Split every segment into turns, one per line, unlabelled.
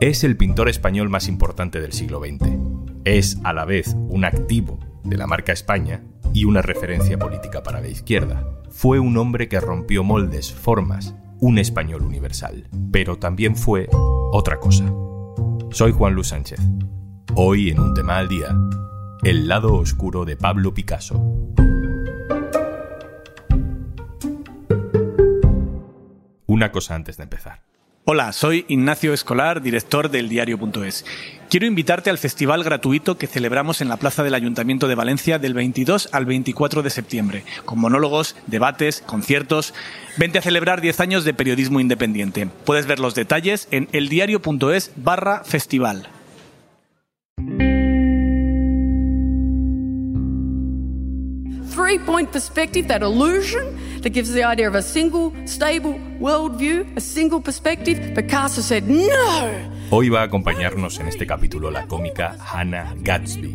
Es el pintor español más importante del siglo XX. Es a la vez un activo de la marca España y una referencia política para la izquierda. Fue un hombre que rompió moldes, formas, un español universal, pero también fue otra cosa. Soy Juan Luis Sánchez. Hoy en un tema al día, el lado oscuro de Pablo Picasso. Una cosa antes de empezar.
Hola, soy Ignacio Escolar, director del diario.es. Quiero invitarte al festival gratuito que celebramos en la Plaza del Ayuntamiento de Valencia del 22 al 24 de septiembre, con monólogos, debates, conciertos. Vente a celebrar 10 años de periodismo independiente. Puedes ver los detalles en eldiario.es barra festival.
three-point perspective, that illusion that gives the idea of a single, stable worldview, a single perspective. Picasso said, no!
Hoy va a acompañarnos en este capítulo la cómica Hannah Gatsby.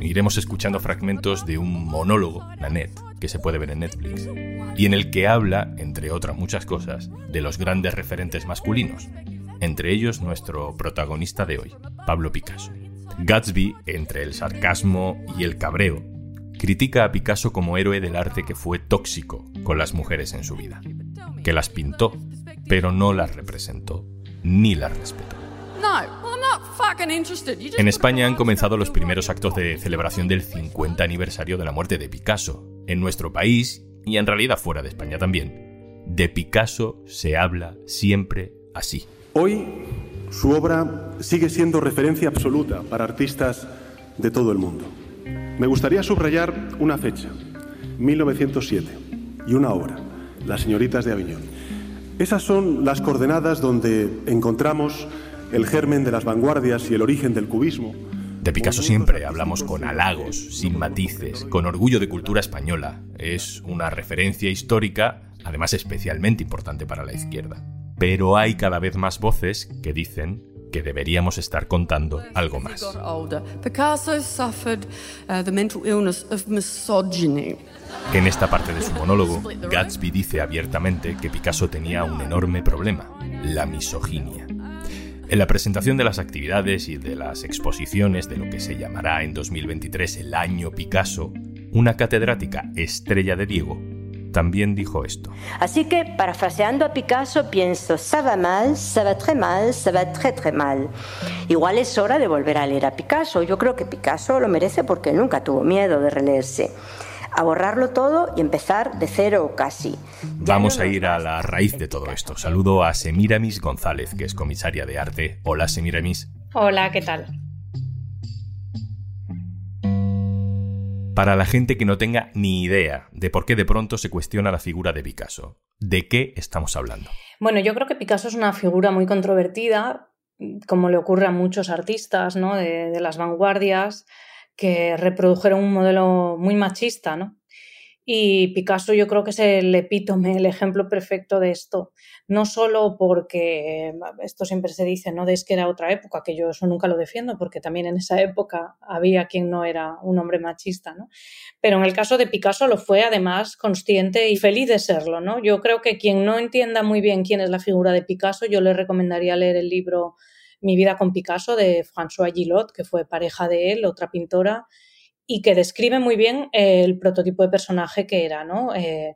Iremos escuchando fragmentos de un monólogo, la net, que se puede ver en Netflix, y en el que habla, entre otras muchas cosas, de los grandes referentes masculinos, entre ellos nuestro protagonista de hoy, Pablo Picasso. Gatsby, entre el sarcasmo y el cabreo, critica a Picasso como héroe del arte que fue tóxico con las mujeres en su vida, que las pintó, pero no las representó ni las respetó. En España han comenzado los primeros actos de celebración del 50 aniversario de la muerte de Picasso. En nuestro país, y en realidad fuera de España también, de Picasso se habla siempre así.
Hoy su obra sigue siendo referencia absoluta para artistas de todo el mundo. Me gustaría subrayar una fecha, 1907, y una obra, Las señoritas de Aviñón. Esas son las coordenadas donde encontramos el germen de las vanguardias y el origen del cubismo.
De Picasso siempre hablamos con halagos, sin matices, con orgullo de cultura española. Es una referencia histórica, además especialmente importante para la izquierda. Pero hay cada vez más voces que dicen que deberíamos estar contando algo más.
Uh,
En esta parte de su monólogo, Gatsby dice abiertamente que Picasso tenía un enorme problema, la misoginia. En la presentación de las actividades y de las exposiciones de lo que se llamará en 2023 el Año Picasso, una catedrática estrella de Diego también dijo esto.
Así que, parafraseando a Picasso, pienso, ça va mal, ça va très mal, ça va très très mal. Igual es hora de volver a leer a Picasso. Yo creo que Picasso lo merece porque nunca tuvo miedo de releerse. A borrarlo todo y empezar de cero casi.
Vamos a ir a la raíz de todo esto. Saludo a Semiramis González, que es comisaria de arte. Hola, Semiramis.
Hola, ¿qué tal?
Para la gente que no tenga ni idea de por qué de pronto se cuestiona la figura de Picasso, ¿de qué estamos hablando?
Bueno, yo creo que Picasso es una figura muy controvertida, como le ocurre a muchos artistas ¿no? de, de las vanguardias, que reprodujeron un modelo muy machista, ¿no? Y Picasso yo creo que es el epítome, el ejemplo perfecto de esto. No solo porque esto siempre se dice, ¿no? De que era otra época, que yo eso nunca lo defiendo, porque también en esa época había quien no era un hombre machista, ¿no? Pero en el caso de Picasso lo fue además consciente y feliz de serlo, ¿no? Yo creo que quien no entienda muy bien quién es la figura de Picasso, yo le recomendaría leer el libro Mi vida con Picasso de François Gillot, que fue pareja de él, otra pintora y que describe muy bien el prototipo de personaje que era, ¿no? Eh,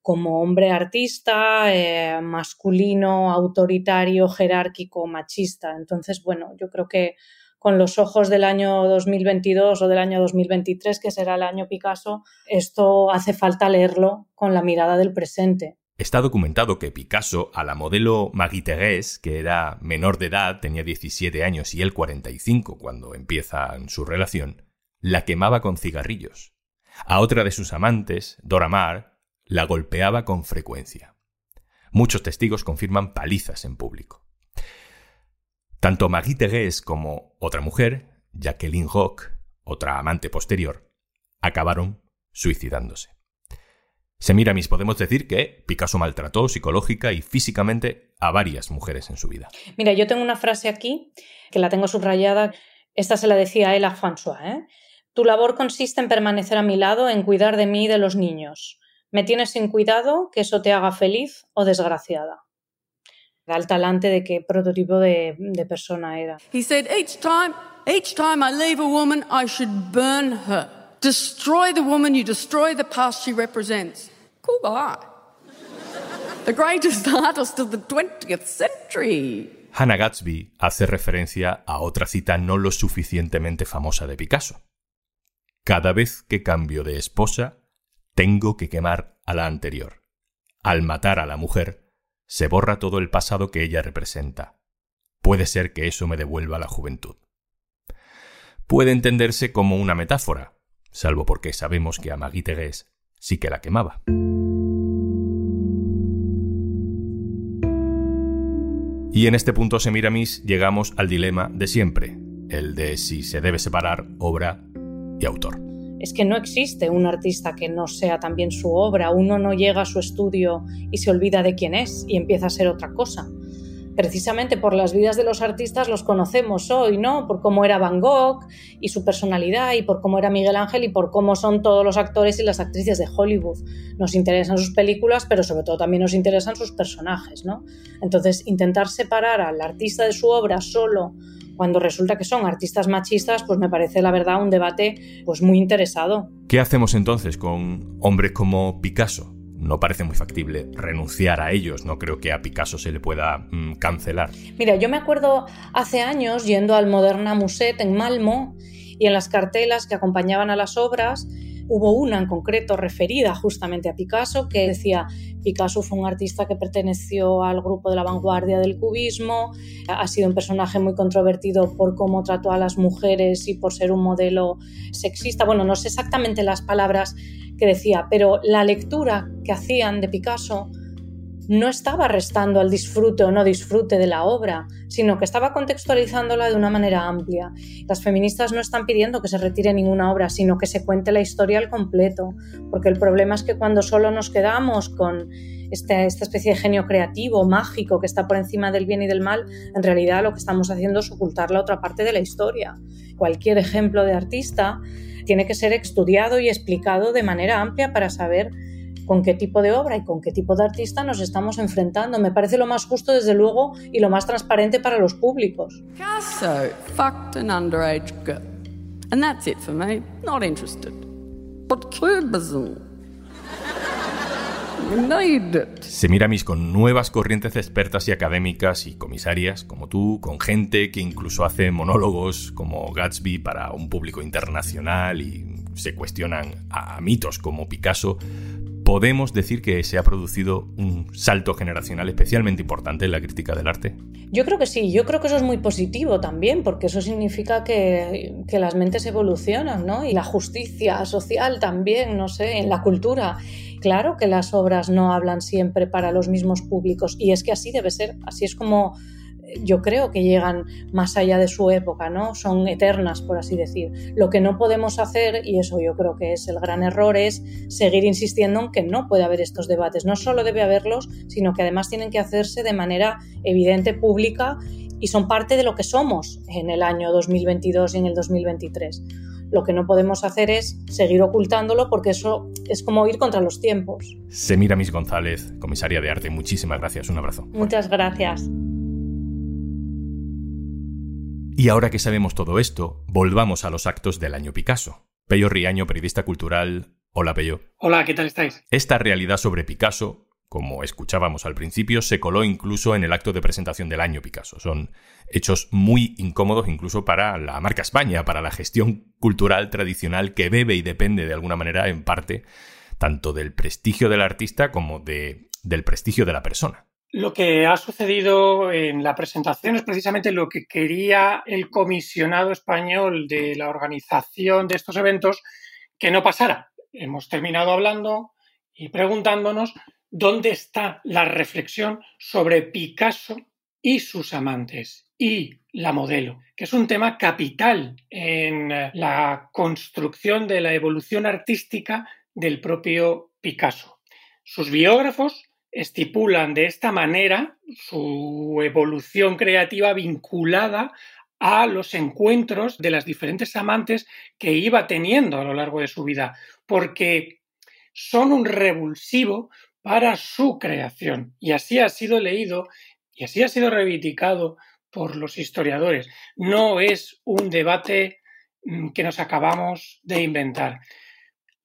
como hombre artista, eh, masculino, autoritario, jerárquico, machista. Entonces, bueno, yo creo que con los ojos del año 2022 o del año 2023, que será el año Picasso, esto hace falta leerlo con la mirada del presente.
Está documentado que Picasso, a la modelo Marie Thérèse, que era menor de edad, tenía 17 años y él 45 cuando empiezan su relación, la quemaba con cigarrillos. A otra de sus amantes, Dora Maar, la golpeaba con frecuencia. Muchos testigos confirman palizas en público. Tanto Marie Thérèse como otra mujer, Jacqueline Roch, otra amante posterior, acabaron suicidándose. Semiramis, podemos decir que Picasso maltrató psicológica y físicamente a varias mujeres en su vida.
Mira, yo tengo una frase aquí que la tengo subrayada. Esta se la decía él a François. ¿eh? Tu labor consiste en permanecer a mi lado, en cuidar de mí y de los niños. Me tienes sin cuidado, que eso te haga feliz o desgraciada. da el talante de qué prototipo de, de persona era.
He said, each time, each time I leave a woman, I should burn her. Destroy the woman, you destroy the past she represents. Cool guy. The greatest artist of the 20th century.
Hannah Gatsby hace referencia a otra cita no lo suficientemente famosa de Picasso. Cada vez que cambio de esposa, tengo que quemar a la anterior. Al matar a la mujer, se borra todo el pasado que ella representa. Puede ser que eso me devuelva la juventud. Puede entenderse como una metáfora, salvo porque sabemos que a Maggie sí que la quemaba. Y en este punto, Semiramis, llegamos al dilema de siempre, el de si se debe separar obra y autor
es que no existe un artista que no sea también su obra. Uno no llega a su estudio y se olvida de quién es y empieza a ser otra cosa. Precisamente por las vidas de los artistas los conocemos hoy, ¿no? Por cómo era Van Gogh y su personalidad y por cómo era Miguel Ángel y por cómo son todos los actores y las actrices de Hollywood. Nos interesan sus películas, pero sobre todo también nos interesan sus personajes, ¿no? Entonces, intentar separar al artista de su obra solo cuando resulta que son artistas machistas, pues me parece la verdad un debate pues muy interesado.
¿Qué hacemos entonces con hombres como Picasso? No parece muy factible renunciar a ellos, no creo que a Picasso se le pueda mm, cancelar.
Mira, yo me acuerdo hace años yendo al Moderna Muset en Malmo y en las cartelas que acompañaban a las obras Hubo una en concreto referida justamente a Picasso que decía Picasso fue un artista que perteneció al grupo de la vanguardia del cubismo, ha sido un personaje muy controvertido por cómo trató a las mujeres y por ser un modelo sexista. Bueno, no sé exactamente las palabras que decía, pero la lectura que hacían de Picasso no estaba restando al disfrute o no disfrute de la obra, sino que estaba contextualizándola de una manera amplia. Las feministas no están pidiendo que se retire ninguna obra, sino que se cuente la historia al completo, porque el problema es que cuando solo nos quedamos con este, esta especie de genio creativo, mágico, que está por encima del bien y del mal, en realidad lo que estamos haciendo es ocultar la otra parte de la historia. Cualquier ejemplo de artista tiene que ser estudiado y explicado de manera amplia para saber con qué tipo de obra y con qué tipo de artista nos estamos enfrentando. Me parece lo más justo, desde luego, y lo más transparente para los públicos.
Picasso fucked an underage girl. And that's it for me. Not interested. But cubism.
Se mira mis con nuevas corrientes expertas y académicas y comisarias como tú, con gente que incluso hace monólogos como Gatsby para un público internacional y se cuestionan a mitos como Picasso ¿podemos decir que se ha producido un salto generacional especialmente importante en la crítica del arte?
Yo creo que sí, yo creo que eso es muy positivo también, porque eso significa que, las mentes evolucionan, ¿no? Y la justicia social también, no sé, en la cultura. Claro que las obras no hablan siempre para los mismos públicos, y es que así debe ser, así es como yo creo que llegan más allá de su época, ¿no? Son eternas, por así decir. Lo que no podemos hacer, y eso yo creo que es el gran error, es seguir insistiendo en que no puede haber estos debates. No solo debe haberlos, sino que además tienen que hacerse de manera evidente, pública, y son parte de lo que somos en el año 2022 y en el 2023. Lo que no podemos hacer es seguir ocultándolo porque eso es como ir contra los tiempos.
Semira Mis González, comisaria de arte, muchísimas gracias. Un abrazo.
Muchas gracias.
Y ahora que sabemos todo esto, volvamos a los actos del año Picasso. Pello Riaño, periodista cultural. Hola, Pello.
Hola, ¿qué tal estáis?
Esta realidad sobre Picasso, como escuchábamos al principio, se coló incluso en el acto de presentación del año Picasso. Son hechos muy incómodos incluso para la marca España, para la gestión cultural tradicional que bebe y depende de alguna manera en parte tanto del prestigio del artista como de, del prestigio de la persona.
Lo que ha sucedido en la presentación es precisamente lo que quería el comisionado español de la organización de estos eventos que no pasara. Hemos terminado hablando y preguntándonos dónde está la reflexión sobre Picasso y sus amantes y la modelo, que es un tema capital en la construcción de la evolución artística del propio Picasso. Sus biógrafos estipulan de esta manera su evolución creativa vinculada a los encuentros de las diferentes amantes que iba teniendo a lo largo de su vida, porque son un revulsivo para su creación. Y así ha sido leído
y así ha sido reivindicado por los historiadores. No es un debate mm, que nos acabamos de inventar.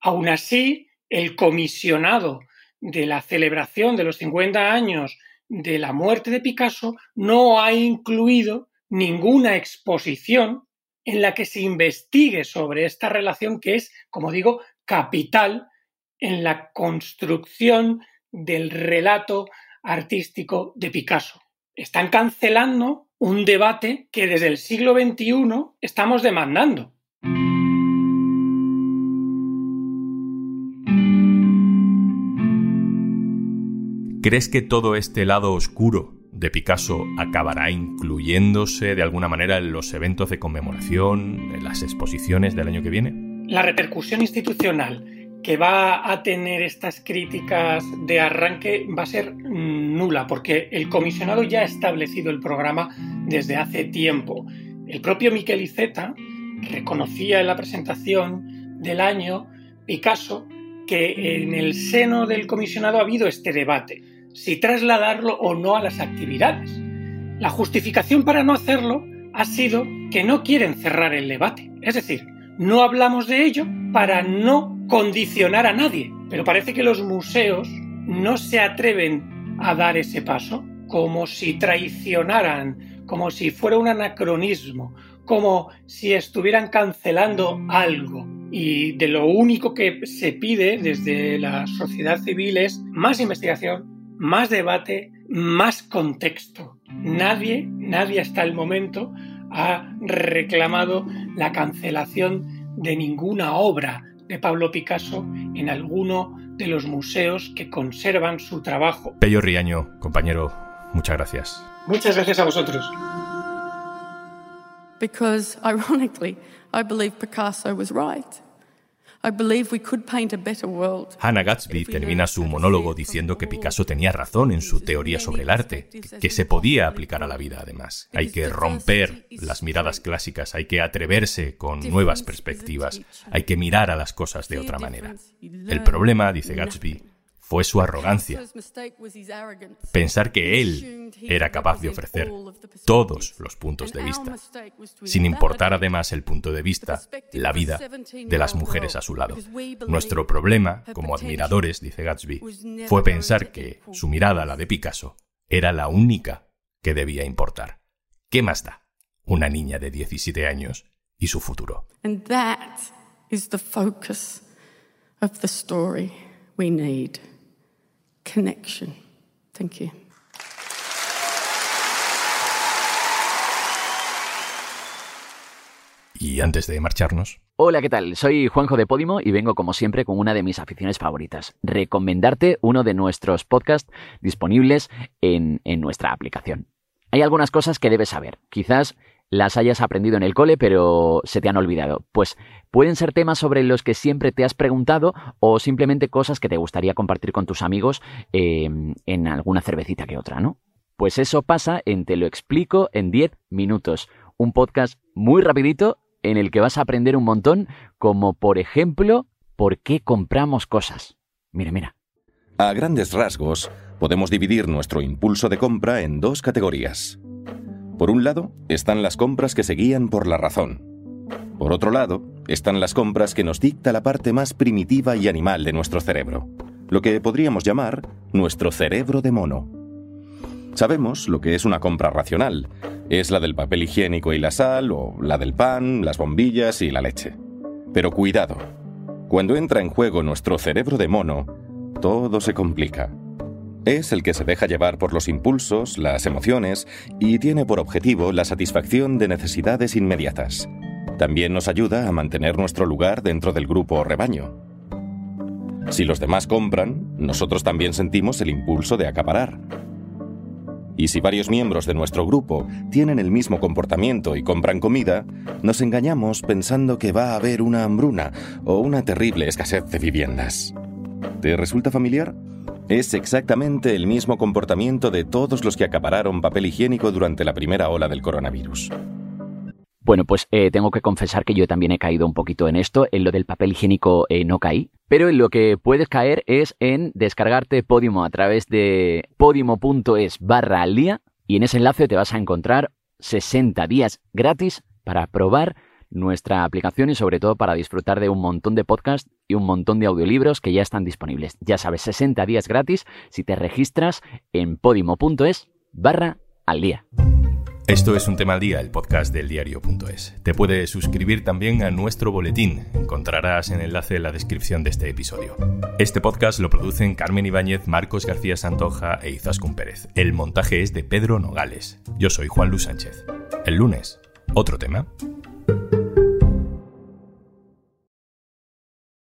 Aún así, el comisionado de la celebración de los 50 años de la muerte de Picasso no ha incluido ninguna exposición en la que se investigue sobre esta relación que es, como digo, capital en la construcción del relato artístico de Picasso. Están cancelando un debate que desde el siglo XXI estamos demandando.
¿Crees que todo este lado oscuro de Picasso acabará incluyéndose de alguna manera en los eventos de conmemoración, en las exposiciones del año que viene?
La repercusión institucional que va a tener estas críticas de arranque va a ser nula, porque el comisionado ya ha establecido el programa desde hace tiempo. El propio Miquel Iceta reconocía en la presentación del año Picasso que en el seno del comisionado ha habido este debate, si trasladarlo o no a las actividades. La justificación para no hacerlo ha sido que no quieren cerrar el debate, es decir, no hablamos de ello para no condicionar a nadie. Pero parece que los museos no se atreven a dar ese paso, como si traicionaran, como si fuera un anacronismo, como si estuvieran cancelando algo. Y de lo único que se pide desde la sociedad civil es más investigación, más debate, más contexto. Nadie, nadie hasta el momento ha reclamado la cancelación de ninguna obra de Pablo Picasso en alguno de los museos que conservan su trabajo.
Pello Riaño, compañero, muchas gracias.
Muchas gracias a vosotros.
Because, ironically, I believe Picasso was right.
Hannah Gatsby termina su monólogo diciendo que Picasso tenía razón en su teoría sobre el arte, que se podía aplicar a la vida además. Hay que romper las miradas clásicas, hay que atreverse con nuevas perspectivas, hay que mirar a las cosas de otra manera. El problema, dice Gatsby, fue su arrogancia. Pensar que él era capaz de ofrecer todos los puntos de vista, sin importar además el punto de vista, la vida de las mujeres a su lado. Nuestro problema, como admiradores, dice Gatsby, fue pensar que su mirada, la de Picasso, era la única que debía importar. ¿Qué más da una niña de 17 años y su futuro?
Connection. Thank you.
Y antes de marcharnos.
Hola, ¿qué tal? Soy Juanjo de Podimo y vengo como siempre con una de mis aficiones favoritas. Recomendarte uno de nuestros podcasts disponibles en, en nuestra aplicación. Hay algunas cosas que debes saber. Quizás las hayas aprendido en el cole, pero se te han olvidado. Pues pueden ser temas sobre los que siempre te has preguntado o simplemente cosas que te gustaría compartir con tus amigos eh, en alguna cervecita que otra, ¿no? Pues eso pasa en Te lo explico en 10 minutos. Un podcast muy rapidito en el que vas a aprender un montón, como por ejemplo, por qué compramos cosas. Mira, mira.
A grandes rasgos, podemos dividir nuestro impulso de compra en dos categorías por un lado, están las compras que se guían por la razón. Por otro lado, están las compras que nos dicta la parte más primitiva y animal de nuestro cerebro, lo que podríamos llamar nuestro cerebro de mono. Sabemos lo que es una compra racional. Es la del papel higiénico y la sal, o la del pan, las bombillas y la leche. Pero cuidado, cuando entra en juego nuestro cerebro de mono, todo se complica. Es el que se deja llevar por los impulsos, las emociones y tiene por objetivo la satisfacción de necesidades inmediatas. También nos ayuda a mantener nuestro lugar dentro del grupo o rebaño. Si los demás compran, nosotros también sentimos el impulso de acaparar. Y si varios miembros de nuestro grupo tienen el mismo comportamiento y compran comida, nos engañamos pensando que va a haber una hambruna o una terrible escasez de viviendas. ¿Te resulta familiar? Es exactamente el mismo comportamiento de todos los que acapararon papel higiénico durante la primera ola del coronavirus.
Bueno, pues eh, tengo que confesar que yo también he caído un poquito en esto. En lo del papel higiénico eh, no caí. Pero en lo que puedes caer es en descargarte Podimo a través de podimo.es barra al día Y en ese enlace te vas a encontrar 60 días gratis para probar nuestra aplicación y sobre todo para disfrutar de un montón de podcasts y un montón de audiolibros que ya están disponibles. Ya sabes, 60 días gratis si te registras en podimo.es barra al día.
Esto es un tema al día, el podcast del diario.es. Te puedes suscribir también a nuestro boletín. Encontrarás el enlace en la descripción de este episodio. Este podcast lo producen Carmen Ibáñez, Marcos García Santoja e Izaskun Pérez. El montaje es de Pedro Nogales. Yo soy Juan Luis Sánchez. El lunes, otro tema.